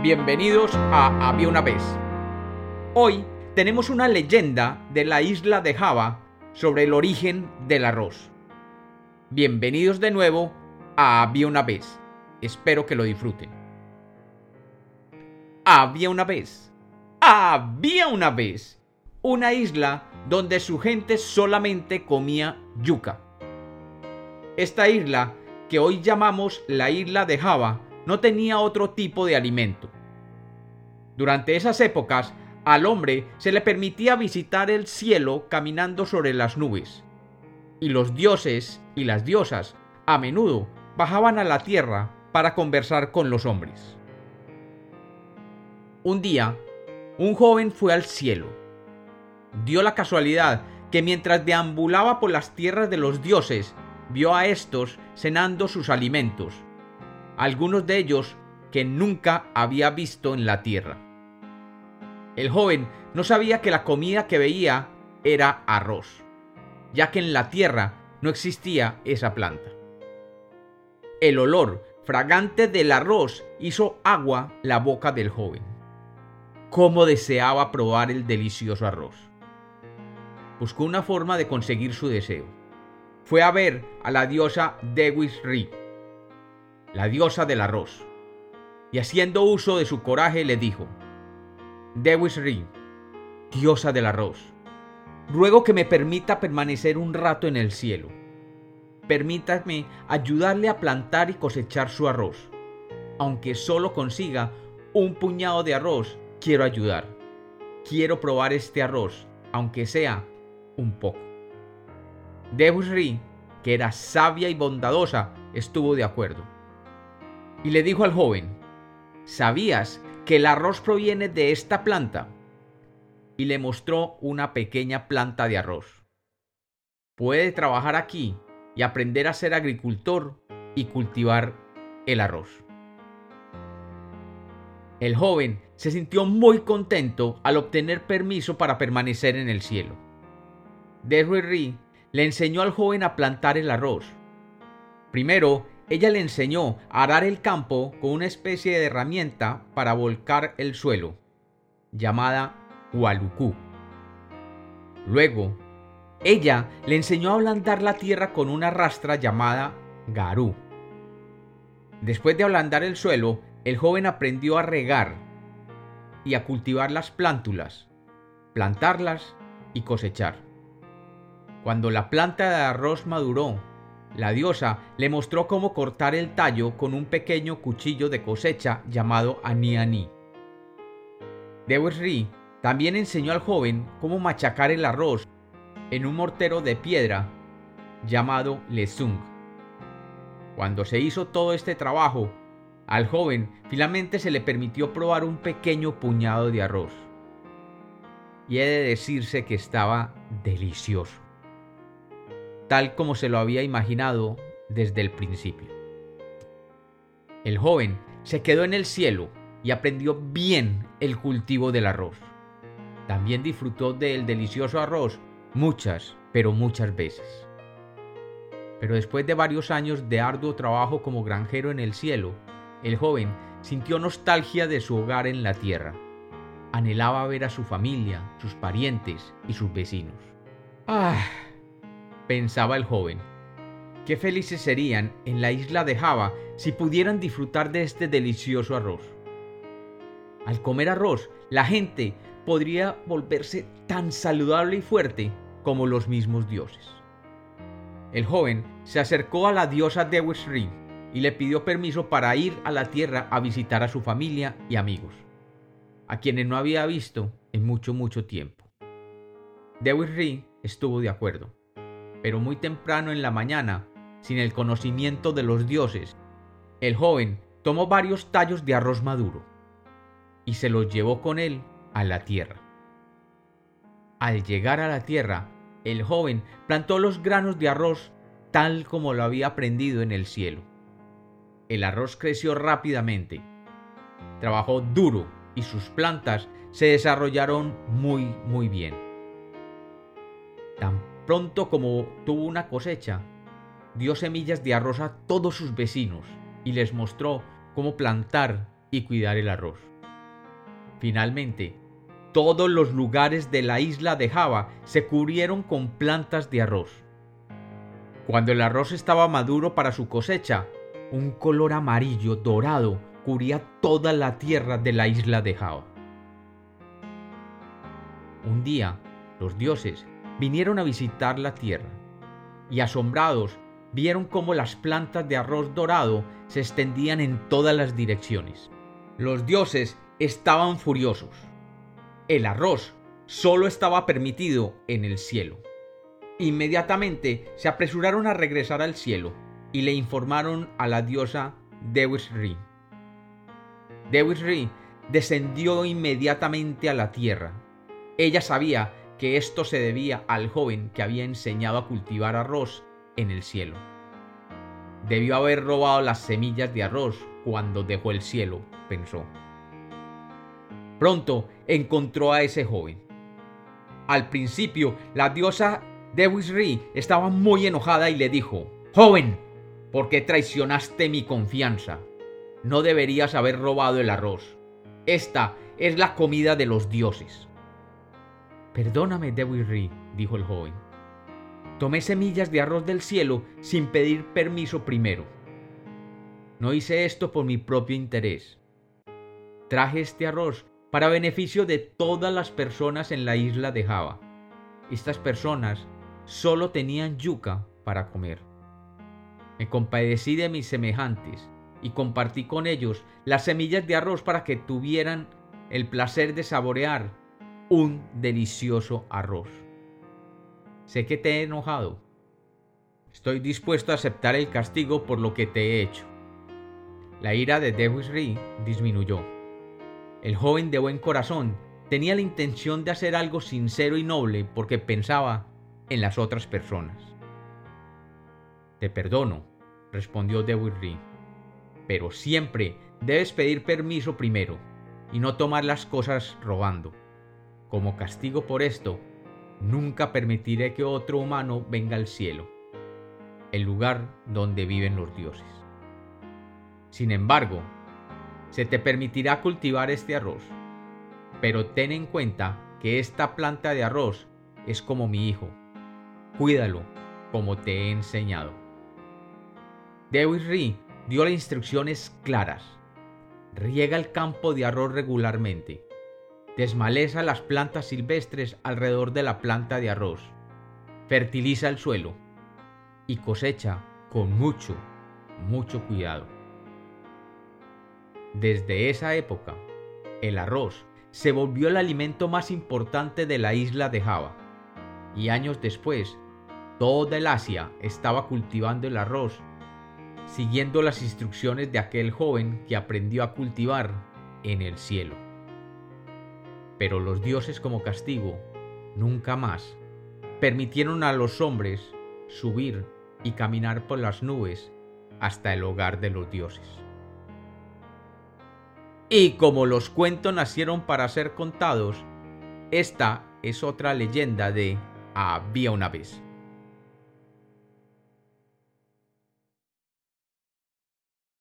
Bienvenidos a Había una vez. Hoy tenemos una leyenda de la isla de Java sobre el origen del arroz. Bienvenidos de nuevo a Había una vez. Espero que lo disfruten. Había una vez. Había una vez. Una isla donde su gente solamente comía yuca. Esta isla, que hoy llamamos la isla de Java, no tenía otro tipo de alimento. Durante esas épocas, al hombre se le permitía visitar el cielo caminando sobre las nubes, y los dioses y las diosas a menudo bajaban a la tierra para conversar con los hombres. Un día, un joven fue al cielo. Dio la casualidad que mientras deambulaba por las tierras de los dioses, vio a estos cenando sus alimentos, algunos de ellos que nunca había visto en la tierra. El joven no sabía que la comida que veía era arroz, ya que en la tierra no existía esa planta. El olor fragante del arroz hizo agua la boca del joven. Cómo deseaba probar el delicioso arroz. Buscó una forma de conseguir su deseo. Fue a ver a la diosa Dewis Ri, la diosa del arroz, y haciendo uso de su coraje le dijo, Dewis Ri, diosa del arroz, ruego que me permita permanecer un rato en el cielo. Permítame ayudarle a plantar y cosechar su arroz. Aunque solo consiga un puñado de arroz, quiero ayudar. Quiero probar este arroz, aunque sea un poco. Dewis Ri, que era sabia y bondadosa, estuvo de acuerdo y le dijo al joven, ¿sabías que el arroz proviene de esta planta? Y le mostró una pequeña planta de arroz. Puede trabajar aquí y aprender a ser agricultor y cultivar el arroz. El joven se sintió muy contento al obtener permiso para permanecer en el cielo. Ri le enseñó al joven a plantar el arroz. Primero ella le enseñó a arar el campo con una especie de herramienta para volcar el suelo, llamada Hualucú. Luego, ella le enseñó a ablandar la tierra con una rastra llamada Garú. Después de ablandar el suelo, el joven aprendió a regar y a cultivar las plántulas, plantarlas y cosechar. Cuando la planta de arroz maduró la diosa le mostró cómo cortar el tallo con un pequeño cuchillo de cosecha llamado Aniani. Ri también enseñó al joven cómo machacar el arroz en un mortero de piedra llamado Lesung. Cuando se hizo todo este trabajo, al joven finalmente se le permitió probar un pequeño puñado de arroz. Y he de decirse que estaba delicioso tal como se lo había imaginado desde el principio. El joven se quedó en el cielo y aprendió bien el cultivo del arroz. También disfrutó del delicioso arroz muchas, pero muchas veces. Pero después de varios años de arduo trabajo como granjero en el cielo, el joven sintió nostalgia de su hogar en la tierra. Anhelaba ver a su familia, sus parientes y sus vecinos. ¡Ah! Pensaba el joven. Qué felices serían en la isla de Java si pudieran disfrutar de este delicioso arroz. Al comer arroz, la gente podría volverse tan saludable y fuerte como los mismos dioses. El joven se acercó a la diosa Dewis-Ri y le pidió permiso para ir a la tierra a visitar a su familia y amigos, a quienes no había visto en mucho, mucho tiempo. Dewis-Ri estuvo de acuerdo pero muy temprano en la mañana, sin el conocimiento de los dioses, el joven tomó varios tallos de arroz maduro y se los llevó con él a la tierra. Al llegar a la tierra, el joven plantó los granos de arroz tal como lo había aprendido en el cielo. El arroz creció rápidamente, trabajó duro y sus plantas se desarrollaron muy muy bien. Pronto como tuvo una cosecha, dio semillas de arroz a todos sus vecinos y les mostró cómo plantar y cuidar el arroz. Finalmente, todos los lugares de la isla de Java se cubrieron con plantas de arroz. Cuando el arroz estaba maduro para su cosecha, un color amarillo dorado cubría toda la tierra de la isla de Java. Un día, los dioses vinieron a visitar la tierra y asombrados vieron cómo las plantas de arroz dorado se extendían en todas las direcciones. Los dioses estaban furiosos. El arroz solo estaba permitido en el cielo. Inmediatamente se apresuraron a regresar al cielo y le informaron a la diosa Dewisri. Dewisri descendió inmediatamente a la tierra. Ella sabía que esto se debía al joven que había enseñado a cultivar arroz en el cielo. Debió haber robado las semillas de arroz cuando dejó el cielo, pensó. Pronto encontró a ese joven. Al principio, la diosa Dewisri estaba muy enojada y le dijo, Joven, ¿por qué traicionaste mi confianza? No deberías haber robado el arroz. Esta es la comida de los dioses. Perdóname, Dewisri, dijo el joven. Tomé semillas de arroz del cielo sin pedir permiso primero. No hice esto por mi propio interés. Traje este arroz para beneficio de todas las personas en la isla de Java. Estas personas solo tenían yuca para comer. Me compadecí de mis semejantes y compartí con ellos las semillas de arroz para que tuvieran el placer de saborear un delicioso arroz. Sé que te he enojado. Estoy dispuesto a aceptar el castigo por lo que te he hecho. La ira de Ri disminuyó. El joven de buen corazón tenía la intención de hacer algo sincero y noble porque pensaba en las otras personas. Te perdono, respondió Ri, pero siempre debes pedir permiso primero y no tomar las cosas robando. Como castigo por esto, nunca permitiré que otro humano venga al cielo, el lugar donde viven los dioses. Sin embargo, se te permitirá cultivar este arroz, pero ten en cuenta que esta planta de arroz es como mi hijo. Cuídalo como te he enseñado. Dewis Ri dio las instrucciones claras. Riega el campo de arroz regularmente desmaleza las plantas silvestres alrededor de la planta de arroz, fertiliza el suelo y cosecha con mucho, mucho cuidado. Desde esa época, el arroz se volvió el alimento más importante de la isla de Java, y años después, toda el Asia estaba cultivando el arroz, siguiendo las instrucciones de aquel joven que aprendió a cultivar en el cielo. Pero los dioses como castigo, nunca más, permitieron a los hombres subir y caminar por las nubes hasta el hogar de los dioses. Y como los cuentos nacieron para ser contados, esta es otra leyenda de Había una vez.